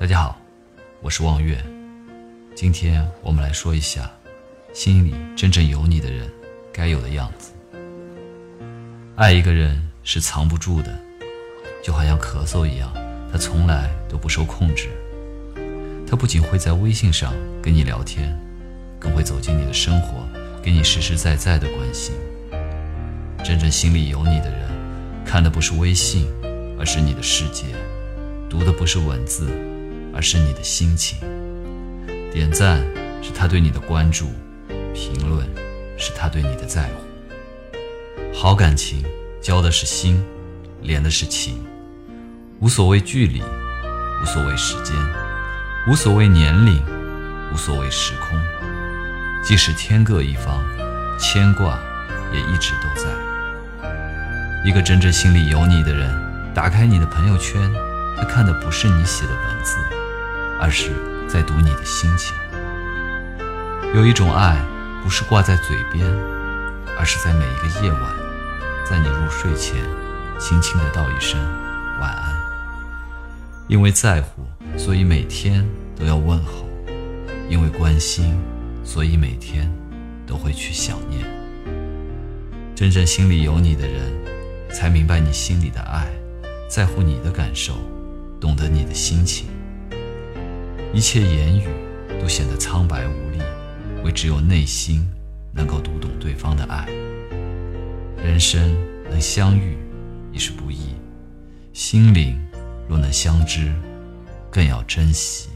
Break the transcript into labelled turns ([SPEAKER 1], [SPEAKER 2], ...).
[SPEAKER 1] 大家好，我是望月。今天我们来说一下，心里真正有你的人该有的样子。爱一个人是藏不住的，就好像咳嗽一样，他从来都不受控制。他不仅会在微信上跟你聊天，更会走进你的生活，给你实实在在的关心。真正心里有你的人，看的不是微信，而是你的世界；读的不是文字，而是你的心情。点赞是他对你的关注，评论是他对你的在乎。好感情交的是心，连的是情，无所谓距离，无所谓时间。无所谓年龄，无所谓时空，即使天各一方，牵挂也一直都在。一个真正心里有你的人，打开你的朋友圈，他看的不是你写的文字，而是在读你的心情。有一种爱，不是挂在嘴边，而是在每一个夜晚，在你入睡前，轻轻的道一声晚安。因为在乎。所以每天都要问候，因为关心，所以每天都会去想念。真正心里有你的人，才明白你心里的爱，在乎你的感受，懂得你的心情。一切言语都显得苍白无力，唯只有内心能够读懂对方的爱。人生能相遇已是不易，心灵若能相知。更要珍惜。